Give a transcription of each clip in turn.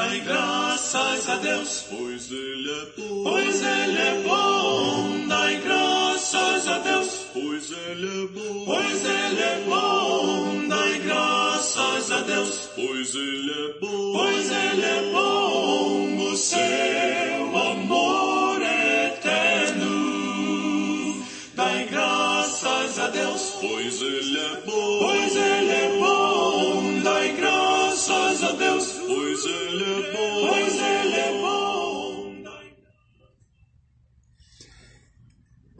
dai graças a Deus, pois Ele é bom. pois Ele é bom. Dai graças a Deus, Pois Ele é bom. pois Ele é bom. Dai graças a Deus, Pois Ele é bom. pois Ele é bom. O seu amor é eterno. Dai graças a Deus, Pois Ele é bom. pois Ele é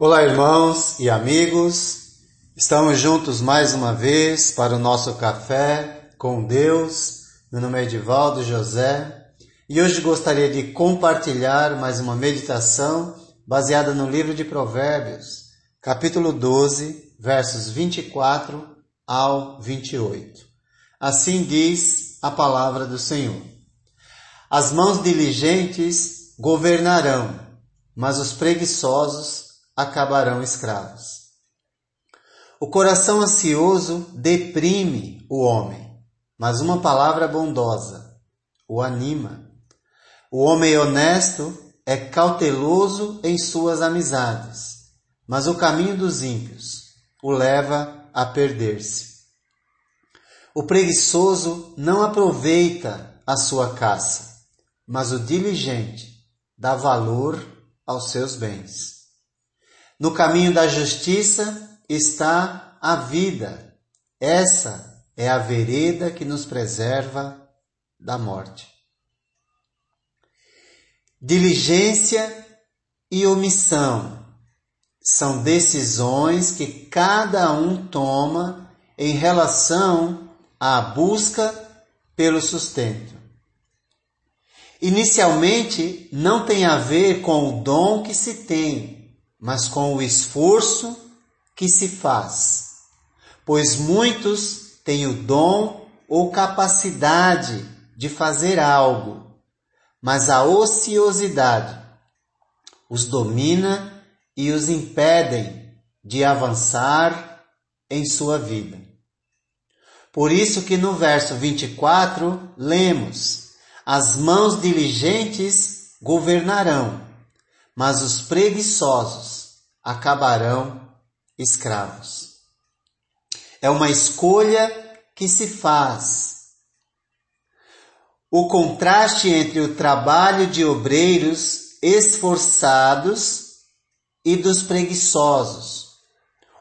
Olá, irmãos e amigos. Estamos juntos mais uma vez para o nosso café com Deus. Meu nome é Edivaldo José e hoje gostaria de compartilhar mais uma meditação baseada no livro de Provérbios, capítulo 12, versos 24 ao 28. Assim diz a palavra do Senhor. As mãos diligentes governarão, mas os preguiçosos acabarão escravos. O coração ansioso deprime o homem, mas uma palavra bondosa o anima. O homem honesto é cauteloso em suas amizades, mas o caminho dos ímpios o leva a perder-se. O preguiçoso não aproveita a sua caça, mas o diligente dá valor aos seus bens. No caminho da justiça está a vida. Essa é a vereda que nos preserva da morte. Diligência e omissão são decisões que cada um toma em relação à busca pelo sustento. Inicialmente, não tem a ver com o dom que se tem, mas com o esforço que se faz. Pois muitos têm o dom ou capacidade de fazer algo, mas a ociosidade os domina e os impedem de avançar em sua vida. Por isso que no verso 24 lemos: As mãos diligentes governarão, mas os preguiçosos acabarão escravos. É uma escolha que se faz. O contraste entre o trabalho de obreiros esforçados e dos preguiçosos,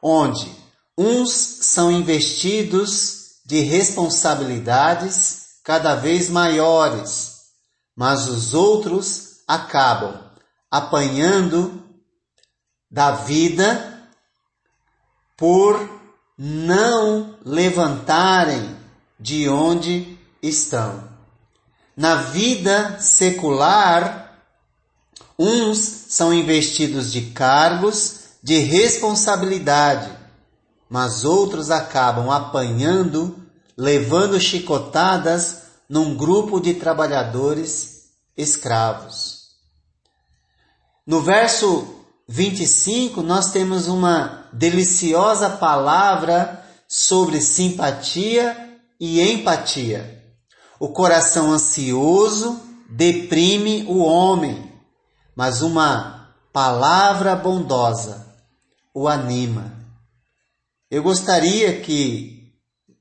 onde uns são investidos de responsabilidades cada vez maiores, mas os outros acabam apanhando da vida por não levantarem de onde estão. Na vida secular, uns são investidos de cargos de responsabilidade, mas outros acabam apanhando, levando chicotadas num grupo de trabalhadores escravos. No verso 25, nós temos uma deliciosa palavra sobre simpatia e empatia. O coração ansioso deprime o homem, mas uma palavra bondosa o anima. Eu gostaria que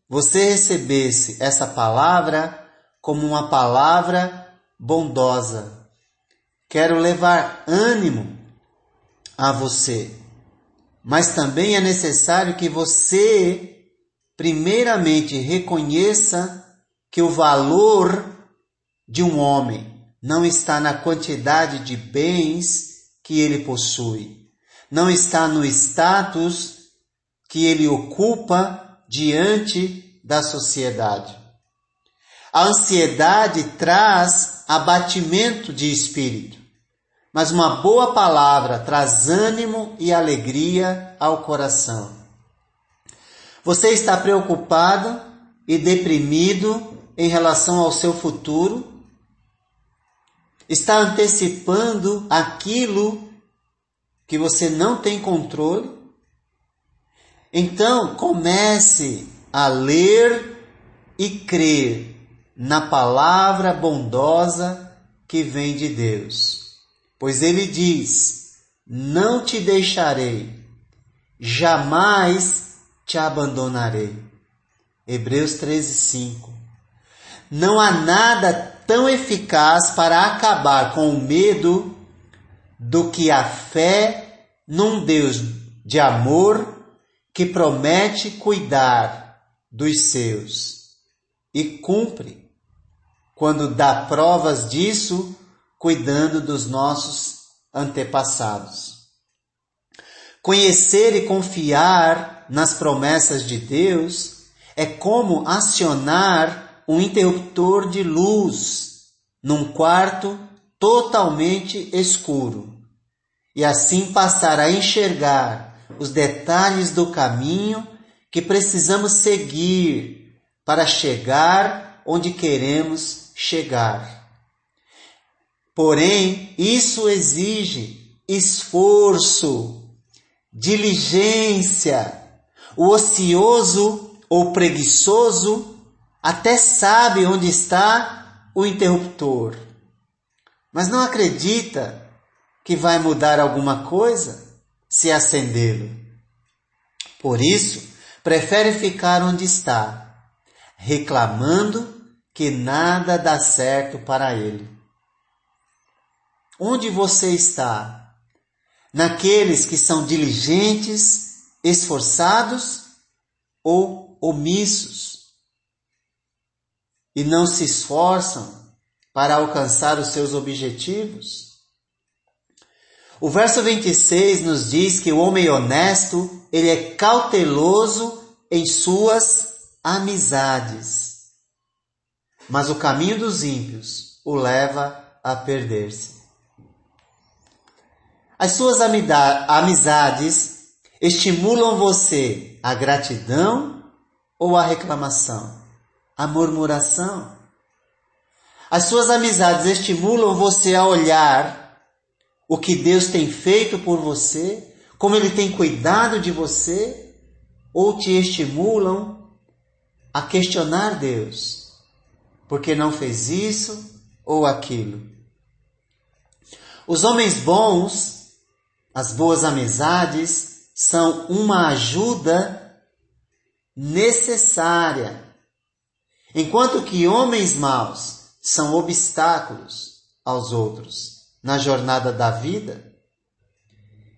você recebesse essa palavra como uma palavra bondosa. Quero levar ânimo a você. Mas também é necessário que você, primeiramente, reconheça que o valor de um homem não está na quantidade de bens que ele possui, não está no status que ele ocupa diante da sociedade. A ansiedade traz abatimento de espírito mas uma boa palavra traz ânimo e alegria ao coração. Você está preocupado e deprimido em relação ao seu futuro? Está antecipando aquilo que você não tem controle? Então comece a ler e crer na palavra bondosa que vem de Deus. Pois ele diz: Não te deixarei, jamais te abandonarei. Hebreus 13, 5. Não há nada tão eficaz para acabar com o medo do que a fé num Deus de amor que promete cuidar dos seus e cumpre quando dá provas disso, cuidando dos nossos antepassados. Conhecer e confiar nas promessas de Deus é como acionar um interruptor de luz num quarto totalmente escuro e assim passar a enxergar os detalhes do caminho que precisamos seguir para chegar onde queremos chegar. Porém, isso exige esforço, diligência. O ocioso ou preguiçoso até sabe onde está o interruptor, mas não acredita que vai mudar alguma coisa se acendê-lo. Por isso, prefere ficar onde está, reclamando que nada dá certo para ele. Onde você está? Naqueles que são diligentes, esforçados ou omissos e não se esforçam para alcançar os seus objetivos? O verso 26 nos diz que o homem honesto, ele é cauteloso em suas amizades mas o caminho dos ímpios o leva a perder-se. As suas amizades estimulam você à gratidão ou à reclamação, à murmuração. As suas amizades estimulam você a olhar o que Deus tem feito por você, como Ele tem cuidado de você, ou te estimulam a questionar Deus porque não fez isso ou aquilo. Os homens bons, as boas amizades, são uma ajuda necessária, enquanto que homens maus são obstáculos aos outros na jornada da vida.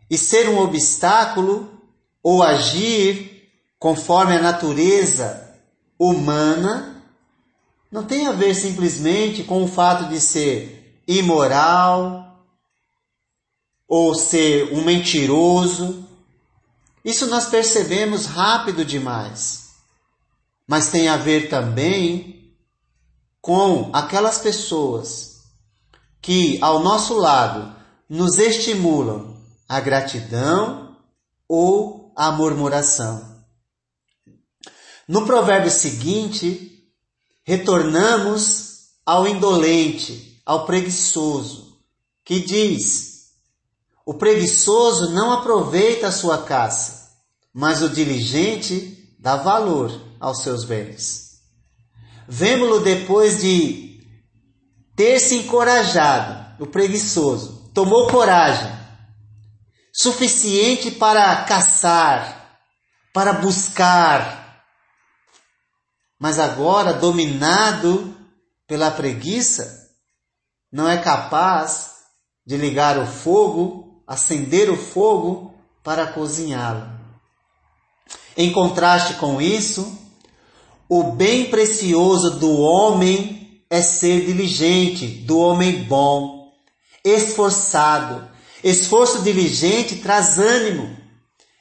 E ser um obstáculo ou agir conforme a natureza humana não tem a ver simplesmente com o fato de ser imoral ou ser um mentiroso. Isso nós percebemos rápido demais. Mas tem a ver também com aquelas pessoas que ao nosso lado nos estimulam a gratidão ou a murmuração. No provérbio seguinte, retornamos ao indolente, ao preguiçoso, que diz: O preguiçoso não aproveita a sua caça, mas o diligente dá valor aos seus bens. Vemo-lo depois de ter se encorajado, o preguiçoso, tomou coragem, suficiente para caçar, para buscar, mas agora, dominado pela preguiça, não é capaz de ligar o fogo, acender o fogo para cozinhá-lo. Em contraste com isso, o bem precioso do homem é ser diligente, do homem bom, esforçado. Esforço diligente traz ânimo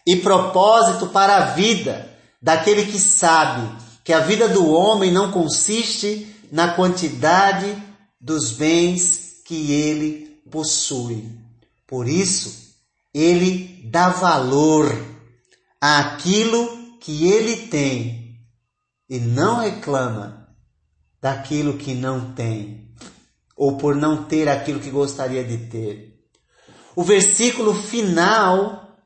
e propósito para a vida daquele que sabe que a vida do homem não consiste na quantidade dos bens que ele possui. Por isso, ele dá valor àquilo que ele tem e não reclama daquilo que não tem ou por não ter aquilo que gostaria de ter. O versículo final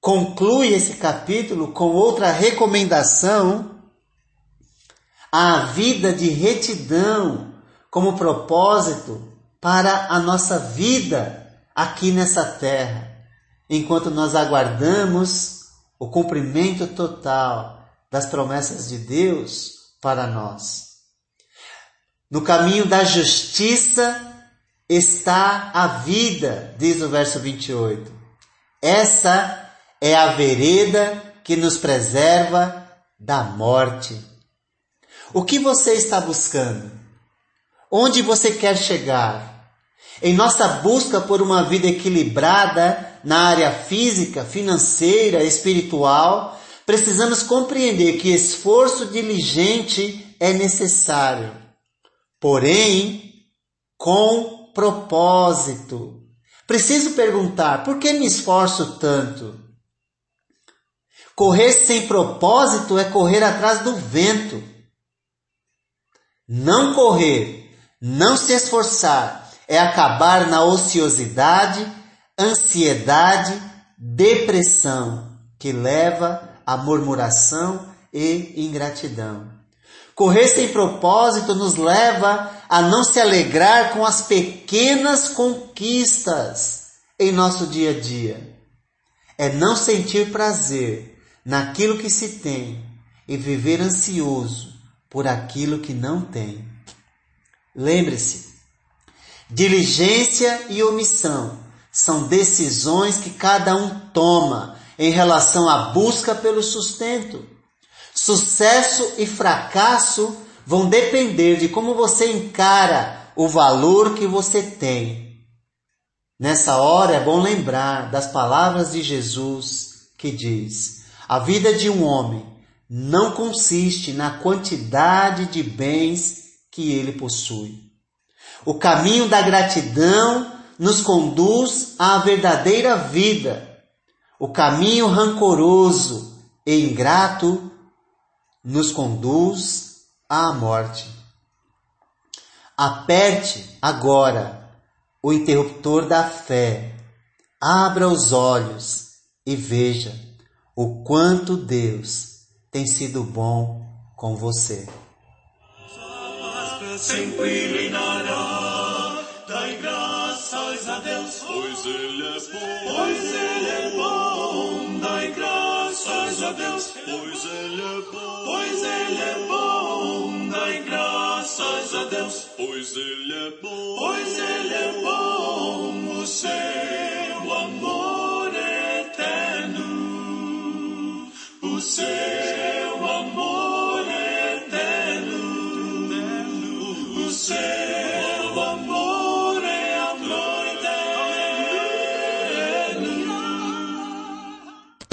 conclui esse capítulo com outra recomendação a vida de retidão como propósito para a nossa vida aqui nessa terra, enquanto nós aguardamos o cumprimento total das promessas de Deus para nós. No caminho da justiça está a vida, diz o verso 28. Essa é a vereda que nos preserva da morte. O que você está buscando? Onde você quer chegar? Em nossa busca por uma vida equilibrada na área física, financeira, espiritual, precisamos compreender que esforço diligente é necessário, porém com propósito. Preciso perguntar: por que me esforço tanto? Correr sem propósito é correr atrás do vento. Não correr, não se esforçar, é acabar na ociosidade, ansiedade, depressão, que leva à murmuração e ingratidão. Correr sem propósito nos leva a não se alegrar com as pequenas conquistas em nosso dia a dia. É não sentir prazer naquilo que se tem e viver ansioso por aquilo que não tem. Lembre-se, diligência e omissão são decisões que cada um toma em relação à busca pelo sustento. Sucesso e fracasso vão depender de como você encara o valor que você tem. Nessa hora é bom lembrar das palavras de Jesus que diz: A vida de um homem não consiste na quantidade de bens que ele possui. O caminho da gratidão nos conduz à verdadeira vida. O caminho rancoroso e ingrato nos conduz à morte. Aperte agora o interruptor da fé, abra os olhos e veja o quanto Deus tem sido bom com você. Deus, pois Ele é bom, pois Ele é bom, o Senhor.